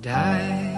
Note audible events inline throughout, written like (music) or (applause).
died.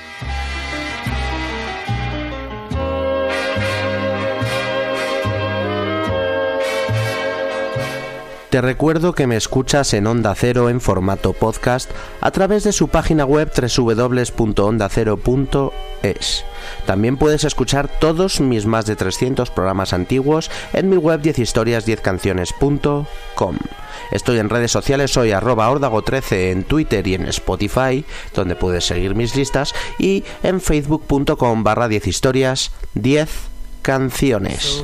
Te recuerdo que me escuchas en Onda Cero en formato podcast a través de su página web www.ondacero.es. También puedes escuchar todos mis más de 300 programas antiguos en mi web 10historias10canciones.com. Estoy en redes sociales, soy arroba 13 en Twitter y en Spotify, donde puedes seguir mis listas, y en facebook.com barra 10 historias 10 canciones.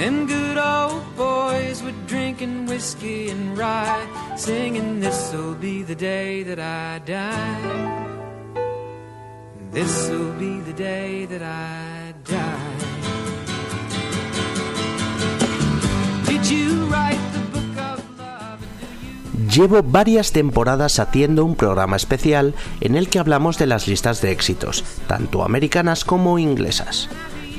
Them good old boys were drinking whiskey and rye, singing, This'll be the day that I die. This'll be the day that I die. Did you write Llevo varias temporadas haciendo un programa especial en el que hablamos de las listas de éxitos, tanto americanas como inglesas.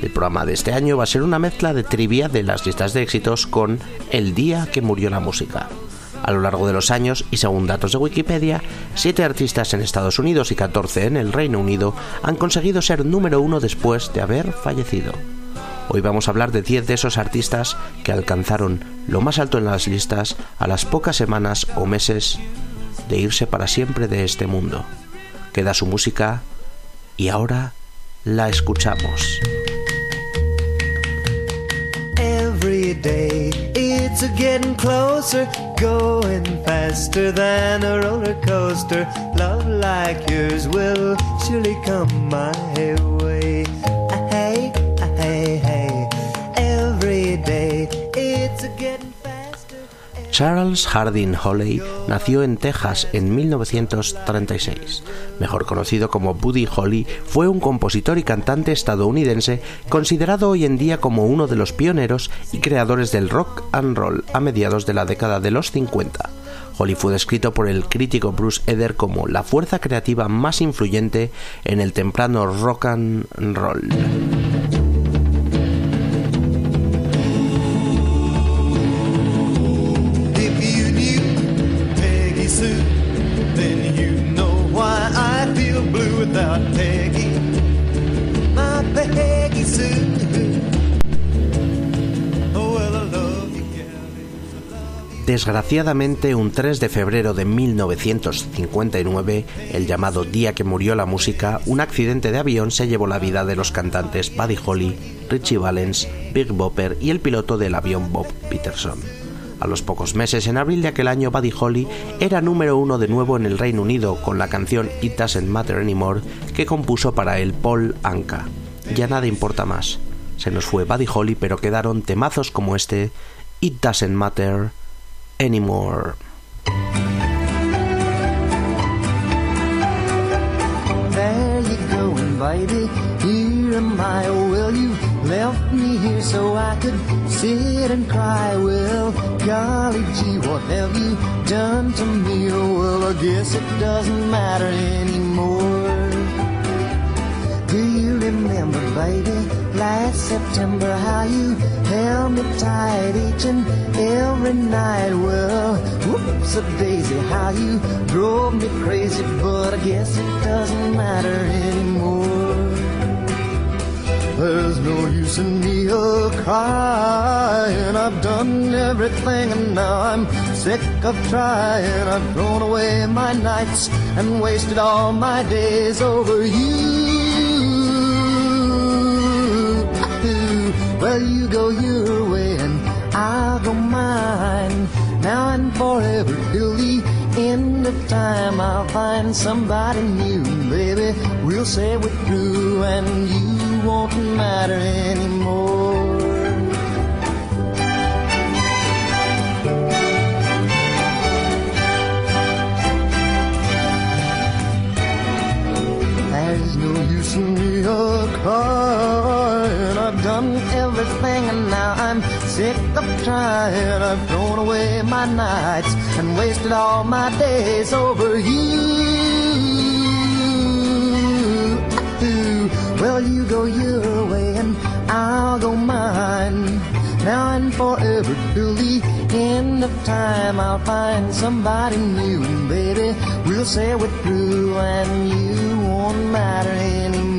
El programa de este año va a ser una mezcla de trivia de las listas de éxitos con El día que murió la música. A lo largo de los años, y según datos de Wikipedia, 7 artistas en Estados Unidos y 14 en el Reino Unido han conseguido ser número uno después de haber fallecido. Hoy vamos a hablar de 10 de esos artistas que alcanzaron lo más alto en las listas a las pocas semanas o meses de irse para siempre de este mundo. Queda su música y ahora la escuchamos. Charles Hardin Holly nació en Texas en 1936. Mejor conocido como Buddy Holly, fue un compositor y cantante estadounidense considerado hoy en día como uno de los pioneros y creadores del rock and roll a mediados de la década de los 50. Holly fue descrito por el crítico Bruce Eder como la fuerza creativa más influyente en el temprano rock and roll. Desgraciadamente, un 3 de febrero de 1959, el llamado Día que murió la música, un accidente de avión se llevó la vida de los cantantes Buddy Holly, Richie Valens, Big Bopper y el piloto del avión Bob Peterson. A los pocos meses, en abril de aquel año, Buddy Holly era número uno de nuevo en el Reino Unido con la canción It Doesn't Matter Anymore que compuso para el Paul Anka. Ya nada importa más. Se nos fue Buddy Holly, pero quedaron temazos como este It Doesn't Matter Anymore. There you go, and baby. Here am I, oh, well, you left me here so I could sit and cry. Well, golly gee, what have you done to me? Oh, well, I guess it doesn't matter anymore. Do you remember, baby, last September how you held me tight each and every night? Well, whoops a daisy, how you drove me crazy, but I guess it doesn't matter anymore. There's no use in me a crying. I've done everything and now I'm sick of trying. I've thrown away my nights and wasted all my days over you. Well, you go your way and I'll go mine. Now and forever till the end of time, I'll find somebody new, baby. We'll say we're through and you won't matter anymore. There's no use in me a. I've done everything and now I'm sick of trying. I've thrown away my nights and wasted all my days over you. Well, you go your way and I'll go mine. Now and forever till the end of time, I'll find somebody new, and baby, we'll say we're through, and you won't matter anymore.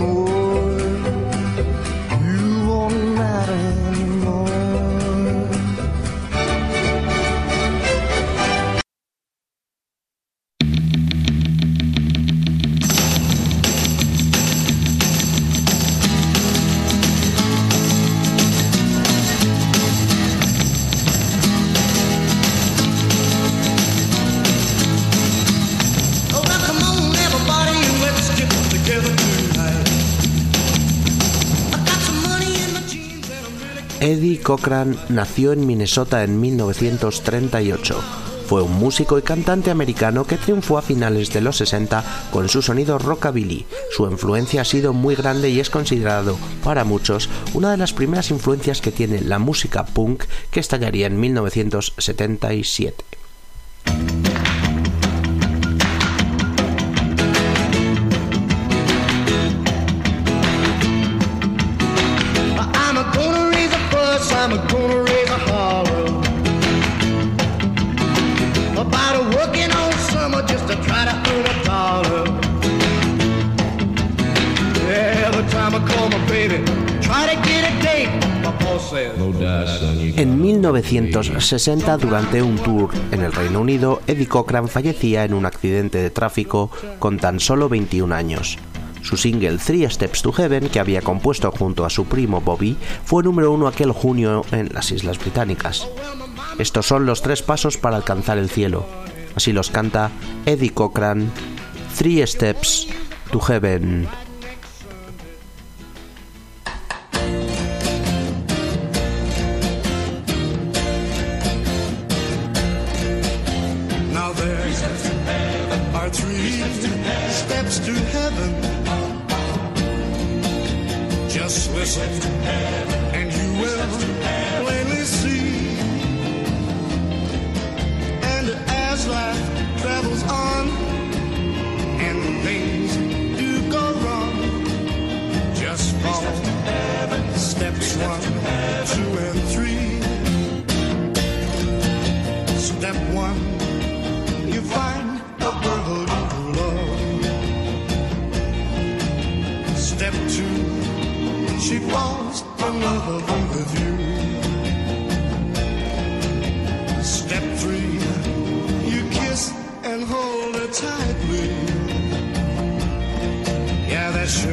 Cochran nació en Minnesota en 1938. Fue un músico y cantante americano que triunfó a finales de los 60 con su sonido rockabilly. Su influencia ha sido muy grande y es considerado, para muchos, una de las primeras influencias que tiene la música punk que estallaría en 1977. 1960, durante un tour en el Reino Unido, Eddie Cochran fallecía en un accidente de tráfico con tan solo 21 años. Su single Three Steps to Heaven, que había compuesto junto a su primo Bobby, fue número uno aquel junio en las Islas Británicas. Estos son los tres pasos para alcanzar el cielo. Así los canta Eddie Cochran, Three Steps to Heaven.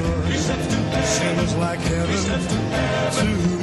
Sure seems like heaven to me.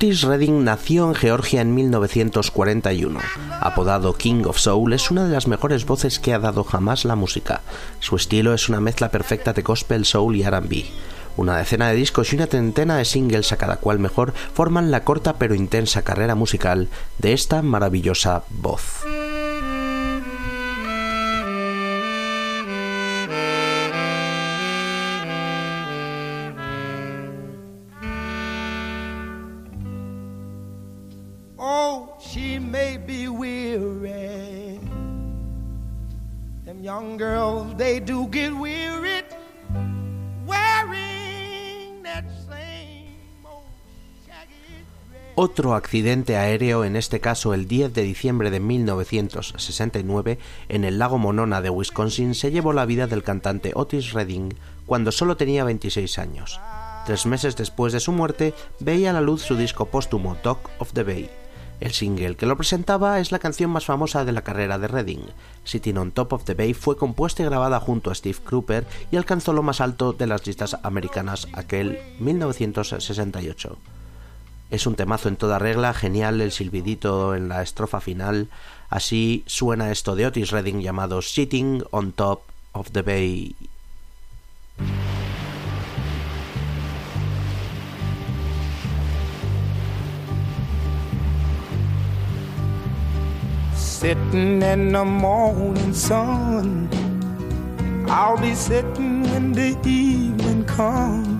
Otis Redding nació en Georgia en 1941. Apodado King of Soul, es una de las mejores voces que ha dado jamás la música. Su estilo es una mezcla perfecta de gospel, soul y RB. Una decena de discos y una treintena de singles a cada cual mejor forman la corta pero intensa carrera musical de esta maravillosa voz. Otro accidente aéreo, en este caso el 10 de diciembre de 1969, en el lago Monona de Wisconsin, se llevó la vida del cantante Otis Redding cuando solo tenía 26 años. Tres meses después de su muerte, veía a la luz su disco póstumo Talk of the Bay. El single que lo presentaba es la canción más famosa de la carrera de Redding. Sitting on Top of the Bay fue compuesta y grabada junto a Steve Cropper y alcanzó lo más alto de las listas americanas aquel 1968. Es un temazo en toda regla, genial el silbidito en la estrofa final. Así suena esto de Otis Redding llamado Sitting on Top of the Bay. Sitting in the morning sun. I'll be sitting when the evening comes.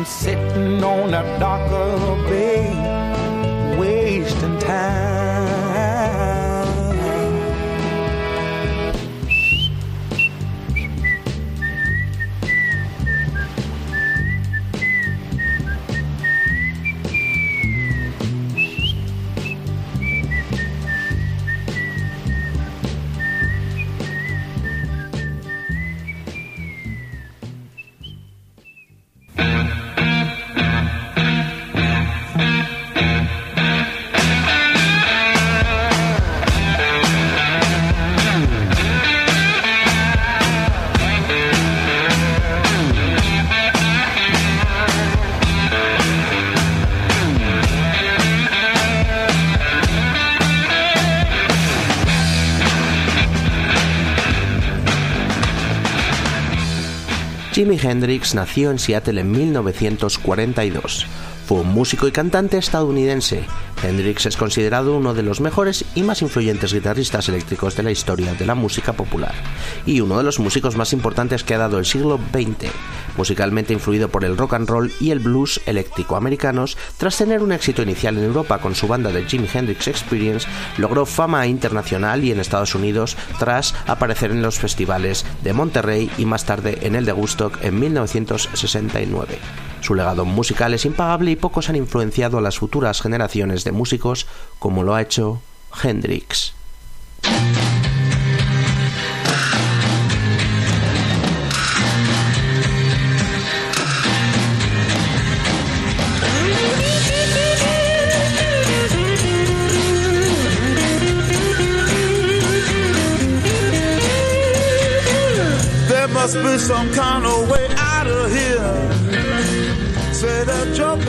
I'm sitting on a dock of a bay, wasting time. Hendrix nació en Seattle en 1942. Fue un músico y cantante estadounidense. Hendrix es considerado uno de los mejores y más influyentes guitarristas eléctricos de la historia de la música popular y uno de los músicos más importantes que ha dado el siglo XX, musicalmente influido por el rock and roll y el blues eléctrico americanos, tras tener un éxito inicial en Europa con su banda de Jimi Hendrix Experience, logró fama internacional y en Estados Unidos tras aparecer en los festivales de Monterrey y más tarde en el de Woodstock en 1969. Su legado musical es impagable y pocos han influenciado a las futuras generaciones de músicos como lo ha hecho Hendrix.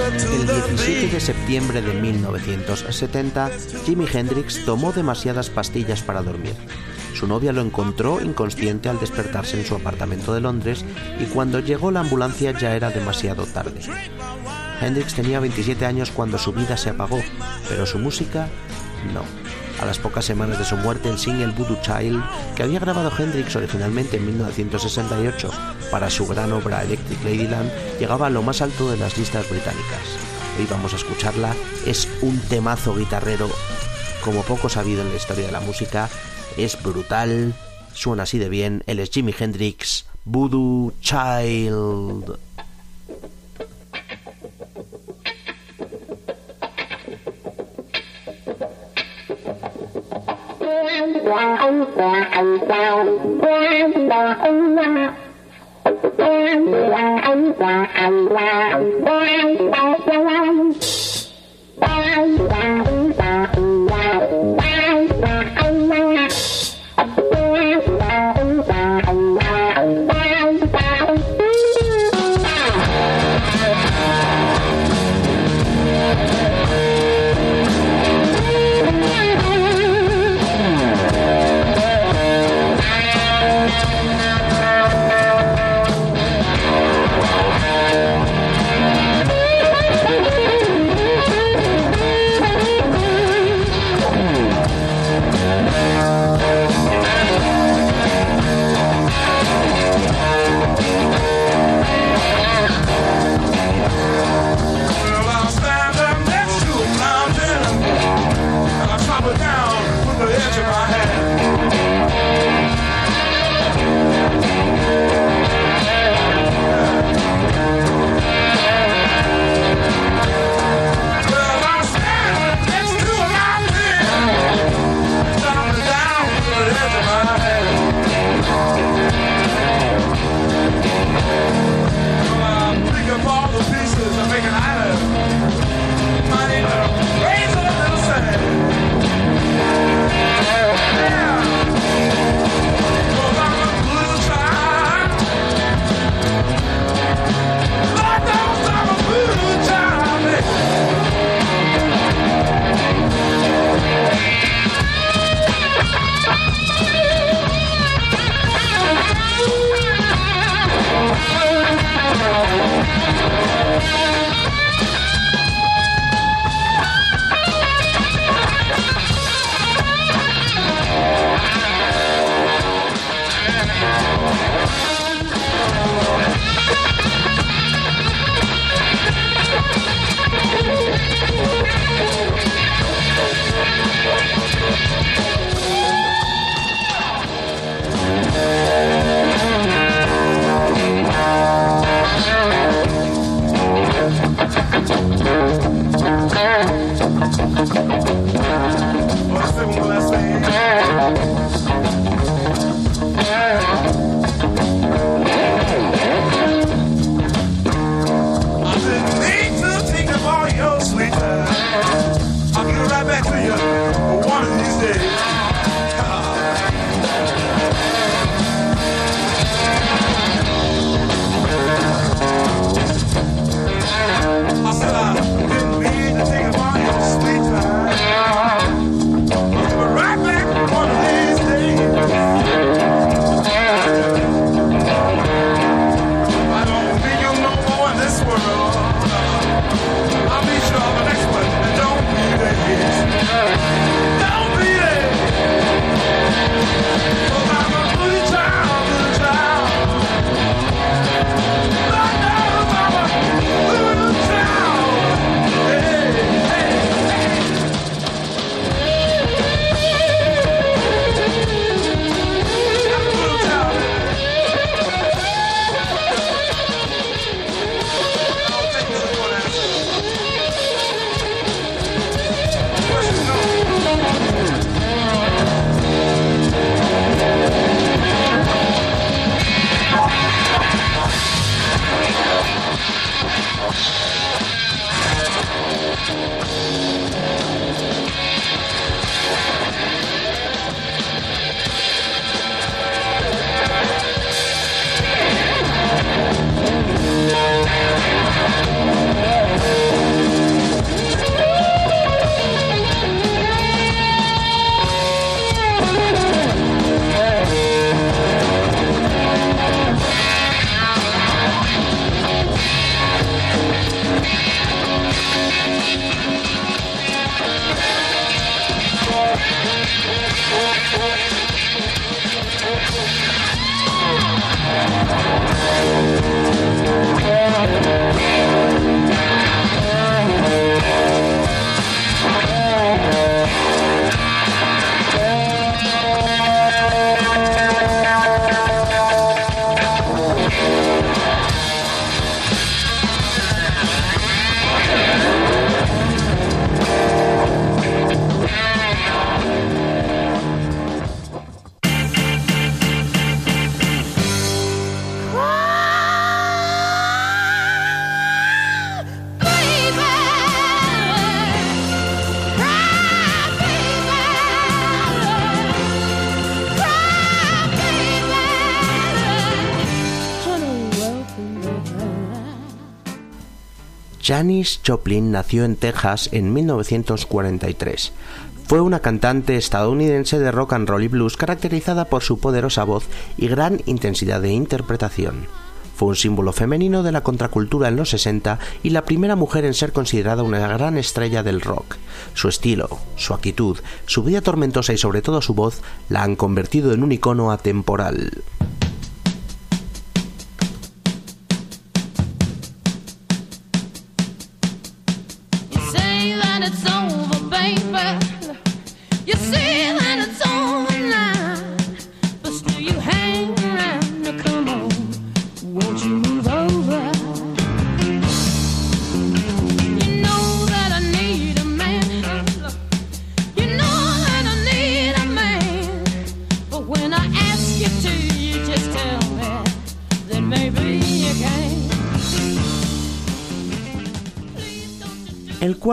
El 17 de septiembre de 1970, Jimi Hendrix tomó demasiadas pastillas para dormir. Su novia lo encontró inconsciente al despertarse en su apartamento de Londres y cuando llegó la ambulancia ya era demasiado tarde. Hendrix tenía 27 años cuando su vida se apagó, pero su música no. A las pocas semanas de su muerte, el single Voodoo Child, que había grabado Hendrix originalmente en 1968 para su gran obra Electric Ladyland, llegaba a lo más alto de las listas británicas. Hoy vamos a escucharla, es un temazo guitarrero. Como poco sabido en la historia de la música, es brutal, suena así de bien, él es Jimi Hendrix, Voodoo Child. quan là ông là thằng giàu quan là ông là quan là ông là thằng giàu quan là quan quan là ông là Janis Joplin nació en Texas en 1943. Fue una cantante estadounidense de rock and roll y blues caracterizada por su poderosa voz y gran intensidad de interpretación. Fue un símbolo femenino de la contracultura en los 60 y la primera mujer en ser considerada una gran estrella del rock. Su estilo, su actitud, su vida tormentosa y sobre todo su voz la han convertido en un icono atemporal.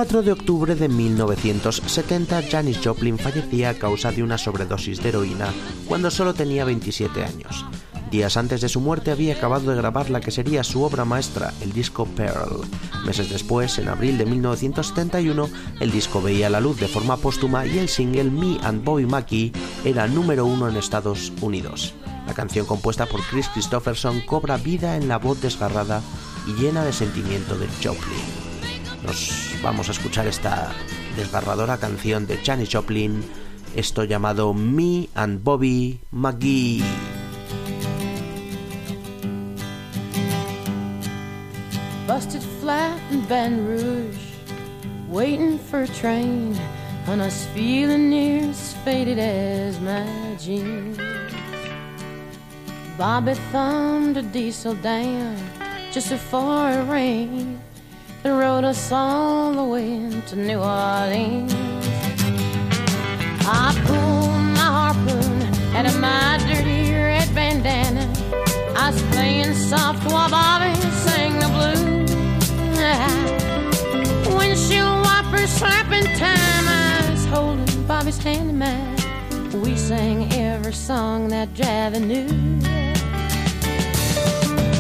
4 de octubre de 1970, Janis Joplin fallecía a causa de una sobredosis de heroína cuando solo tenía 27 años. Días antes de su muerte había acabado de grabar la que sería su obra maestra, el disco Pearl. Meses después, en abril de 1971, el disco veía la luz de forma póstuma y el single Me and Bobby Mackey era número uno en Estados Unidos. La canción compuesta por Chris Christopherson cobra vida en la voz desgarrada y llena de sentimiento de Joplin. Nos vamos a escuchar esta desgarradora canción de Janis Joplin, esto llamado Me and Bobby McGee. Busted flat in Baton Rouge, waiting for a train, on us feeling near as faded as my jeans. Bobby thumbed a diesel down just before it rained and rode us all the way to New Orleans. I pulled my harpoon out of my dirty red bandana. I was playing soft while Bobby sang the blues. Windshield wipers slapping time. I was holding Bobby's hand in mine. We sang every song that Javi knew.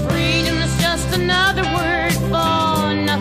Freedom is just another word for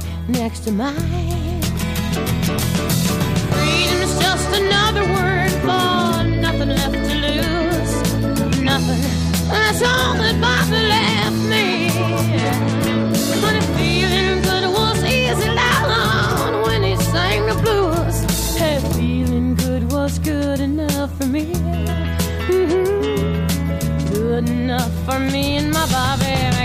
body next to mine. Freedom is just another word for nothing left to lose. Nothing. That's all that Bobby left me. But feeling good was easy down when he sang the blues. Hey, feeling good was good enough for me. Mhm. Good enough for me and my Bobby.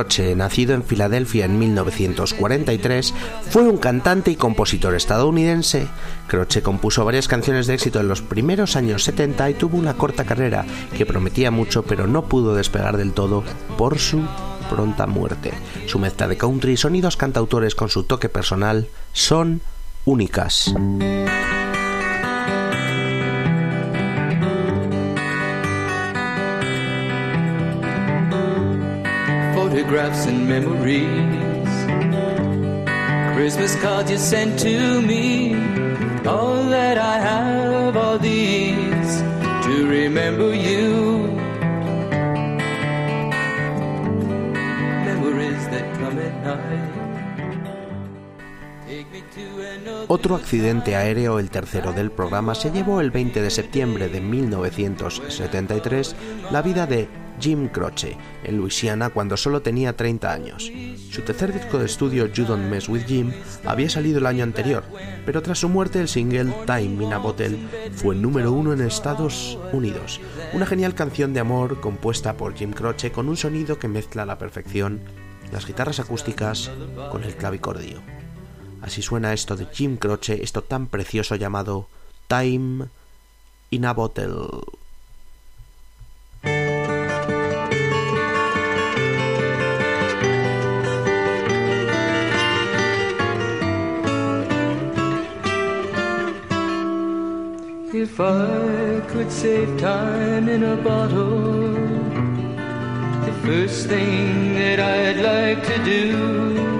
Croce, nacido en Filadelfia en 1943, fue un cantante y compositor estadounidense. Croce compuso varias canciones de éxito en los primeros años 70 y tuvo una corta carrera que prometía mucho pero no pudo despegar del todo por su pronta muerte. Su mezcla de country y sonidos cantautores con su toque personal son únicas. Photographs and memories. Christmas cards you sent to me. Otro accidente aéreo, el tercero del programa, se llevó el 20 de septiembre de 1973 la vida de Jim Croce en Luisiana cuando solo tenía 30 años. Su tercer disco de estudio You Don't Mess With Jim había salido el año anterior, pero tras su muerte el single Time in a Bottle fue número uno en Estados Unidos. Una genial canción de amor compuesta por Jim Croce con un sonido que mezcla a la perfección las guitarras acústicas con el clavicordio. Así suena esto de Jim Croce, esto tan precioso llamado Time in a Bottle. If I could save time in a bottle, the first thing that I'd like to do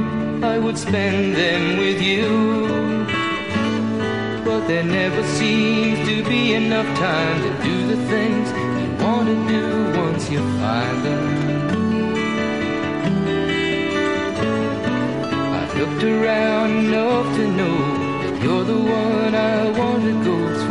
I would spend them with you. But there never seems to be enough time to do the things you want to do once you find them. I've looked around enough to know that you're the one I want to go through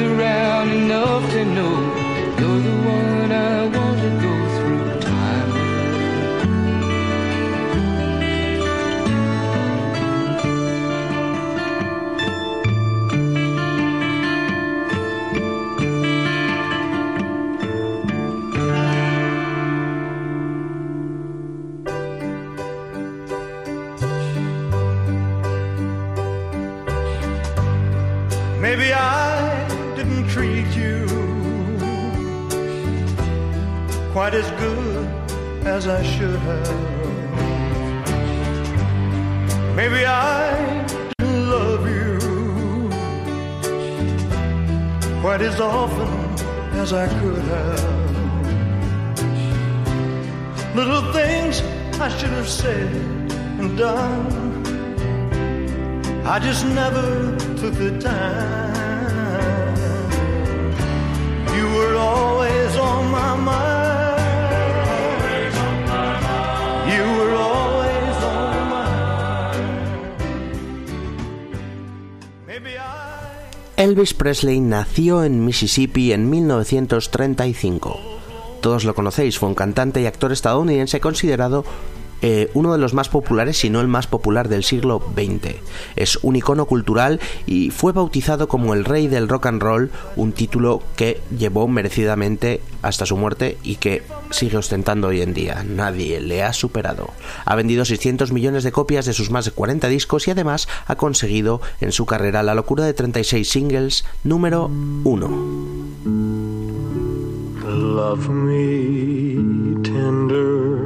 Around enough to know you're the one I want as I could have. Little things I should have said and done. I just never took the time. You were always on my mind. Elvis Presley nació en Mississippi en 1935. Todos lo conocéis, fue un cantante y actor estadounidense considerado eh, uno de los más populares, si no el más popular del siglo XX. Es un icono cultural y fue bautizado como el rey del rock and roll, un título que llevó merecidamente hasta su muerte y que sigue ostentando hoy en día. Nadie le ha superado. Ha vendido 600 millones de copias de sus más de 40 discos y además ha conseguido en su carrera la locura de 36 singles número 1. Love me tender,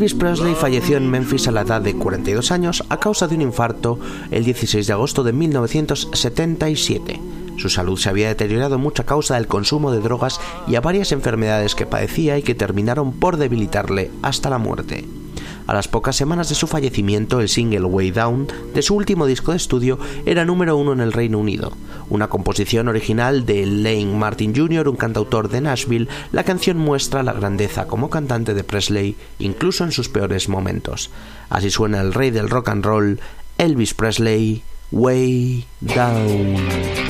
Elvis Presley falleció en Memphis a la edad de 42 años a causa de un infarto el 16 de agosto de 1977. Su salud se había deteriorado mucho a causa del consumo de drogas y a varias enfermedades que padecía y que terminaron por debilitarle hasta la muerte. A las pocas semanas de su fallecimiento, el single Way Down de su último disco de estudio era número uno en el Reino Unido. Una composición original de Lane Martin Jr., un cantautor de Nashville, la canción muestra la grandeza como cantante de Presley, incluso en sus peores momentos. Así suena el rey del rock and roll, Elvis Presley, Way Down.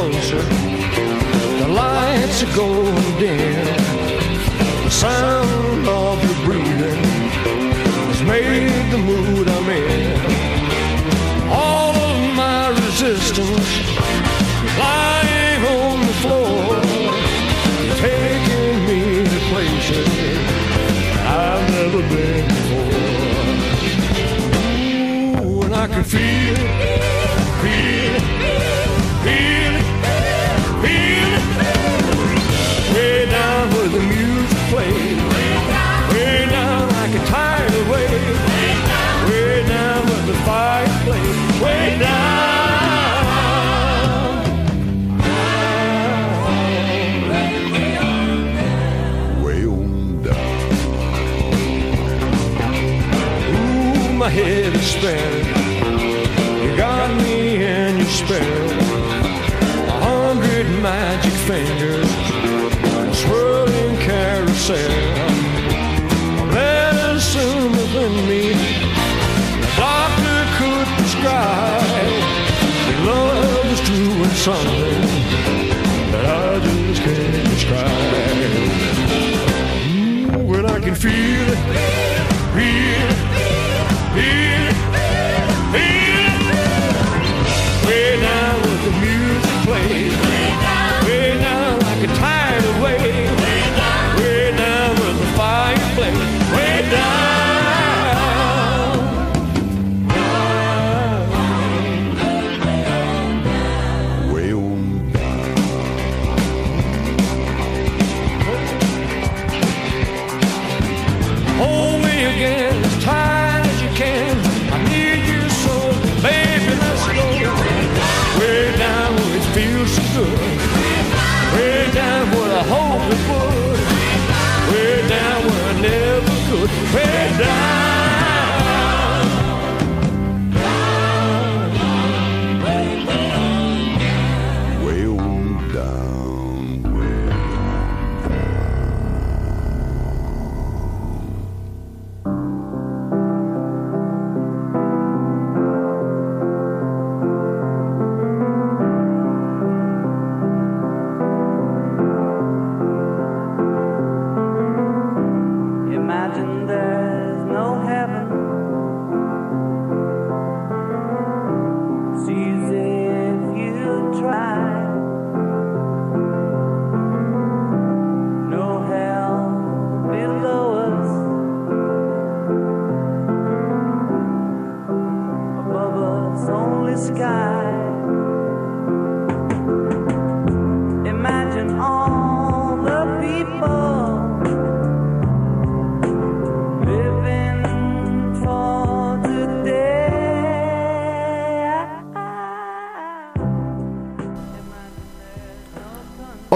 Closer. The lights are going dim. The sound spinning. You got me in your spell. A hundred magic fingers, a swirling carousel. Medicine within me, the doctor could prescribe. Your love is doing something that I just can't describe. Ooh, and I can feel it, feel it, feel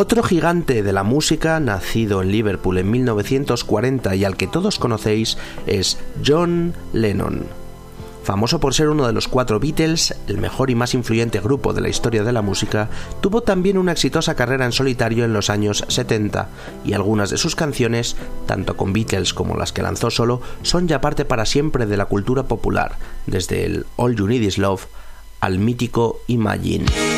Otro gigante de la música, nacido en Liverpool en 1940 y al que todos conocéis, es John Lennon. Famoso por ser uno de los cuatro Beatles, el mejor y más influyente grupo de la historia de la música, tuvo también una exitosa carrera en solitario en los años 70, y algunas de sus canciones, tanto con Beatles como las que lanzó solo, son ya parte para siempre de la cultura popular, desde el All You Need Is Love al mítico Imagine.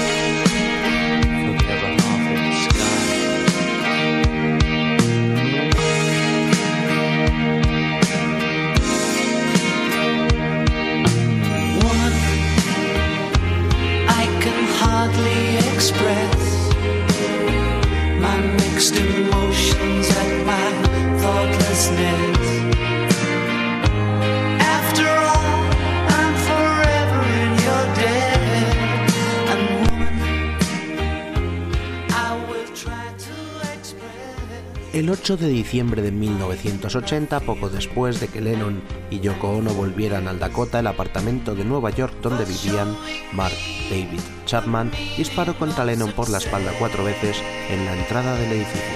8 de diciembre de 1980, poco después de que Lennon y Yoko Ono volvieran al Dakota, el apartamento de Nueva York donde vivían, Mark David Chapman disparó contra Lennon por la espalda cuatro veces en la entrada del edificio.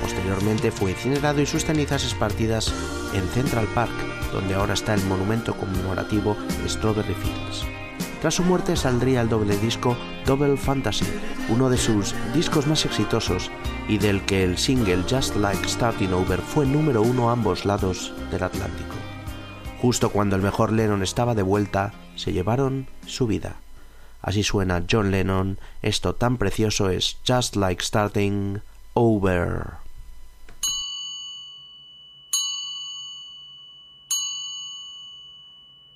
Posteriormente fue incinerado y sus cenizas esparcidas en Central Park, donde ahora está el monumento conmemorativo Strawberry Fields. Tras su muerte saldría el doble disco Double Fantasy, uno de sus discos más exitosos y del que el single Just Like Starting Over fue número uno a ambos lados del Atlántico. Justo cuando el mejor Lennon estaba de vuelta, se llevaron su vida. Así suena John Lennon, esto tan precioso es Just Like Starting Over.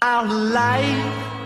Our life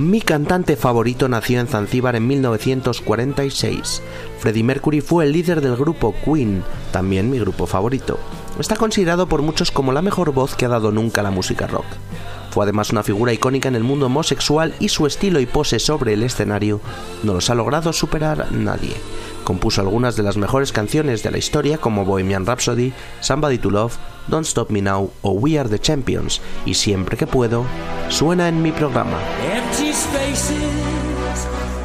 Mi cantante favorito nació en Zanzíbar en 1946. Freddie Mercury fue el líder del grupo Queen, también mi grupo favorito. Está considerado por muchos como la mejor voz que ha dado nunca la música rock. Fue además una figura icónica en el mundo homosexual y su estilo y pose sobre el escenario no los ha logrado superar nadie. Compuso algunas de las mejores canciones de la historia como Bohemian Rhapsody, Somebody to Love, Don't Stop Me Now o We Are the Champions y siempre que puedo suena en mi programa. Empty spaces,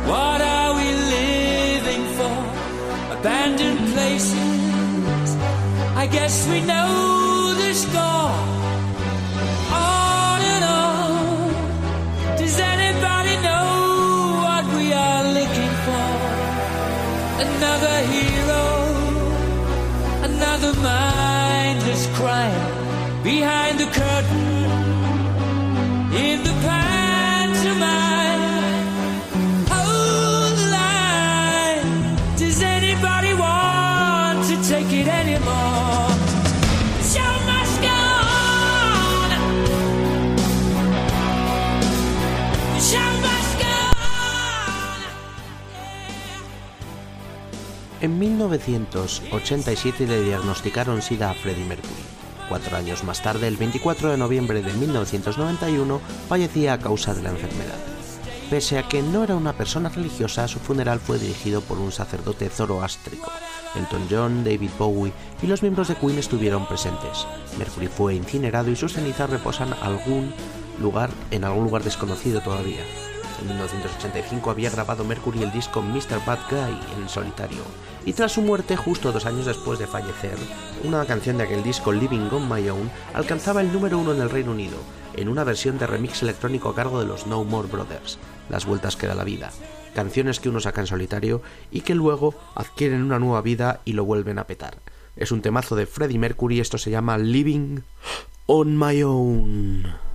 what are we living for? Abandoned places, I guess we know the score. Another hero, another mindless crime behind the curtain En 1987 le diagnosticaron SIDA a Freddie Mercury. Cuatro años más tarde, el 24 de noviembre de 1991, fallecía a causa de la enfermedad. Pese a que no era una persona religiosa, su funeral fue dirigido por un sacerdote zoroástrico. Elton John, David Bowie y los miembros de Queen estuvieron presentes. Mercury fue incinerado y sus cenizas reposan algún lugar, en algún lugar desconocido todavía. En 1985 había grabado Mercury el disco Mr. Bad Guy en solitario, y tras su muerte, justo dos años después de fallecer, una canción de aquel disco, Living on My Own, alcanzaba el número uno en el Reino Unido, en una versión de remix electrónico a cargo de los No More Brothers, Las Vueltas que da la vida, canciones que uno saca en solitario y que luego adquieren una nueva vida y lo vuelven a petar. Es un temazo de Freddie Mercury, esto se llama Living on My Own.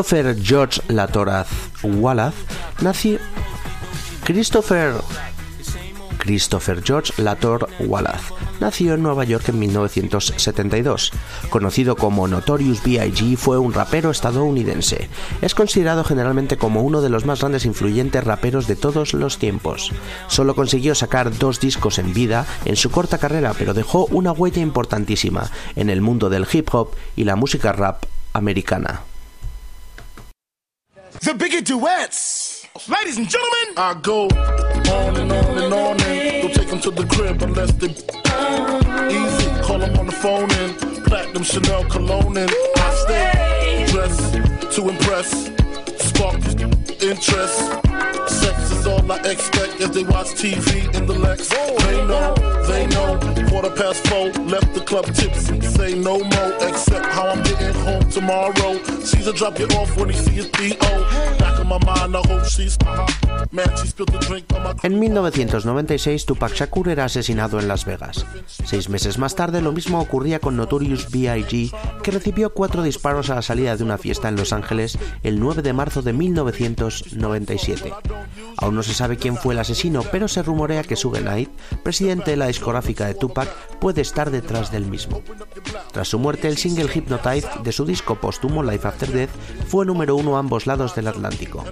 Christopher George Latoraz Wallace nació Christopher Christopher George Lator Wallace nació en Nueva York en 1972. Conocido como Notorious B.I.G., fue un rapero estadounidense. Es considerado generalmente como uno de los más grandes e influyentes raperos de todos los tiempos. Solo consiguió sacar dos discos en vida en su corta carrera, pero dejó una huella importantísima en el mundo del hip hop y la música rap americana. The bigger Duets. Ladies and gentlemen, I go on and on and on and don't take them to the crib unless they easy. Call them on the phone and platinum Chanel cologne and I stay dressed to impress, spark interest. All I expect as they watch TV in the Lex. They know, they know. Quarter past four, left the club tipsy. Say no more, except how I'm getting home tomorrow. Caesar drop you off when he see his B.O. Back in my mind, I hope she's En 1996, Tupac Shakur era asesinado en Las Vegas. Seis meses más tarde, lo mismo ocurría con Notorious B.I.G., que recibió cuatro disparos a la salida de una fiesta en Los Ángeles el 9 de marzo de 1997. Aún no se sabe quién fue el asesino, pero se rumorea que Suge Knight, presidente de la discográfica de Tupac, puede estar detrás del mismo. Tras su muerte, el single Hypnotize de su disco póstumo Life After Death fue número uno a ambos lados del Atlántico.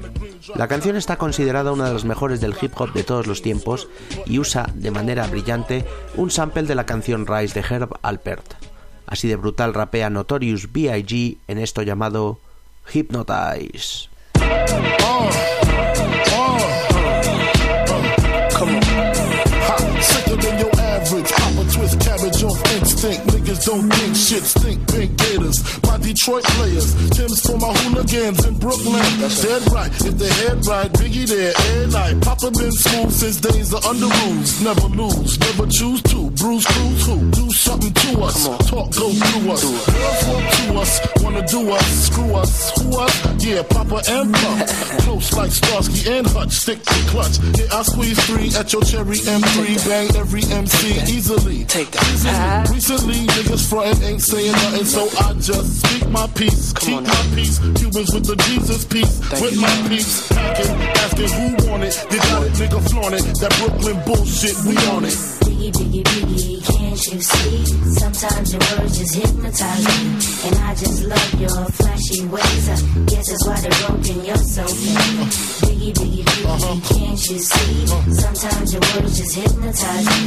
La canción está considerada una de las mejores del hip hop de todos los tiempos y usa de manera brillante un sample de la canción Rise de Herb Alpert. Así de brutal rapea Notorious B.I.G. en esto llamado Hypnotize. Average. Pop a twist cabbage off instinct. Niggas don't think shit stink. Pink gators. My Detroit players. Tim's for my hooligans in Brooklyn. Dead right. If they head right, Biggie there. Air night. Papa been smooth since days of Underoos. Never lose. Never choose to. Bruce Cruz who? Do something to us. Talk go through us. Girls walk to us. Wanna do us. Screw us. Who us? Yeah, Papa and Pump. (laughs) Close like Starsky and Hutch. Stick to clutch. Yeah, I squeeze three at your cherry M3. Bang every MC easily. Take that. Recently, niggas frontin' ain't saying nothing, so I just speak my peace. Keep my peace. Cubans with the Jesus piece. with my peace. Packing, asking who want it. You got it, nigga, flaunt it. That Brooklyn bullshit, we on it. Biggie, biggie, biggie, can't you see? Sometimes your words just hypnotize me. And I just love your flashy ways. I guess that's why they're broken, you're so mean. Biggie, biggie, biggie, can't you see? Sometimes your words just hypnotize me.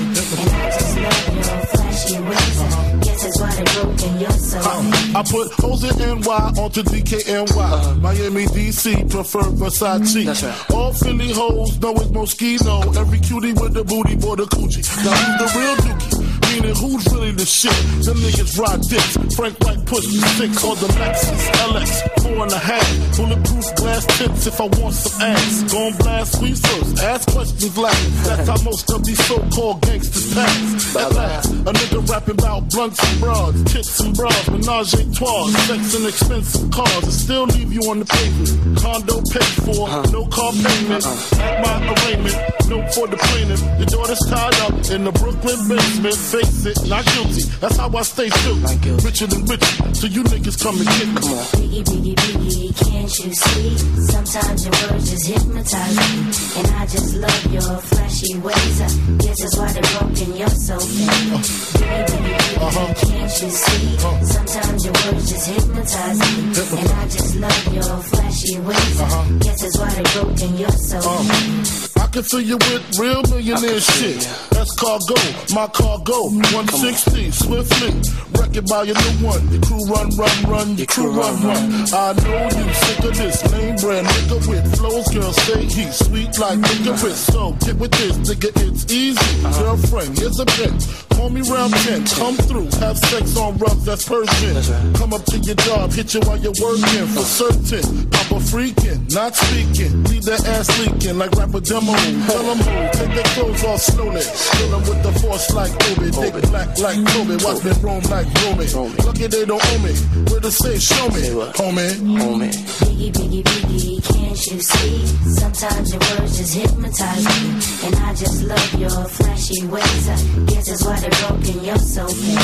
And I just love your flashy ways. I guess that's why they're broken, you're so mean. I put hoes in NY onto DKNY. Uh-huh. Miami, DC, prefer Versace. Mm, All Philly hoes know it's Moschino. Every cutie with the booty, boy, the coochie. (laughs) The real dookie? Meaning who's really the shit? Them niggas ride dicks. Frank White push me six on the Lexus LX, four and a half. Bulletproof glass tips if I want some ass. Gon' blast first, ask questions last. That's how most of these so-called gangsters pass. At last, a nigga rapping about blunts and bras, tits and bras, menage a trois, sex and expensive cars, and still leave you on the pavement. Condo paid for, uh-huh. no car payment. Uh-huh. At my arraignment, note for the plaintiff. Your daughter's tied up in the Brooklyn basement. Face it, not guilty. That's how I stay filthy. Richer than richer, so you niggas come and get me. Biggie, biggie, biggie, can't you see? Sometimes your words just hypnotize me. And I just love your flashy ways. I guess that's why they're broken, you're so fake. Biggie, biggie, uh-huh. biggie, can't you see? Uh-huh. Sometimes your words just hypnotize me. And I just love your flashy ways. I uh-huh. guess that's why they're broken, you're so. I can fill you with real millionaire shit. That's cargo, my cargo. 160, swiftly. Wreck it by your new one. Your crew run, run, run. Your crew run, run. I know you sick of this name brand nigga with flows. Girl, say he's sweet like licorice. So get with this, nigga, it's easy. Girlfriend, here's a pin. Call me round 10, come through, have sex on rough, that's Persian. Come up to your job, hit you while you're working for certain. Papa freaking, not speaking, leave that ass leaking like rapper demo. Tell them who, take their clothes off slowly. Fill them with the force like Obi, dick black like Kobe. Watch me roam like Romy. Lucky they don't owe me. Where to say, show me, homie. Homie. Biggie, biggie, biggie, can't you see? Sometimes your words just hypnotize me. And I just love your flashy ways. I guess that's why they're broken, you're so fake.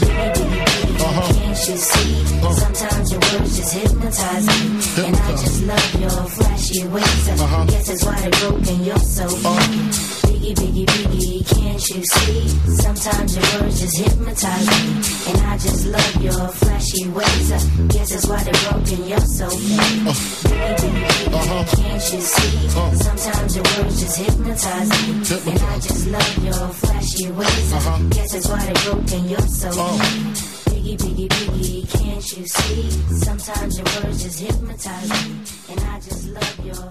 Biggie, biggie, biggie, uh-huh. can't you see? Uh-huh. Sometimes your words just hypnotize me. And I just love your flashy ways. I uh-huh. guess that's why they're broken, you're so fake. Biggie, biggie, biggie, can't you see? Sometimes your words just hypnotize me. And I just love your flashy ways. I guess that's why they're broken, you're so fake. Biggie, biggie, uh-huh. biggie, uh-huh. can't you see? Uh-huh. Sometimes your words just hypnotize me. And I just love your flashy ways. I guess that's why they're broken, you're so fake. Biggie, biggie, biggie, can't you see? Sometimes your words just hypnotize me. And I just love your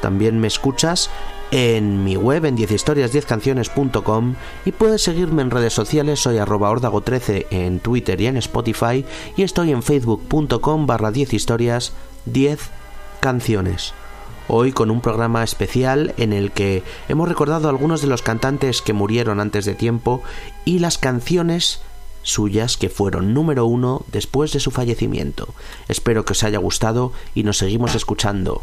También me escuchas en mi web en 10historias10canciones.com y puedes seguirme en redes sociales, soy arroba ordago13 en Twitter y en Spotify y estoy en facebook.com barra 10 historias 10 canciones. Hoy con un programa especial en el que hemos recordado a algunos de los cantantes que murieron antes de tiempo y las canciones suyas que fueron número uno después de su fallecimiento. Espero que os haya gustado y nos seguimos escuchando.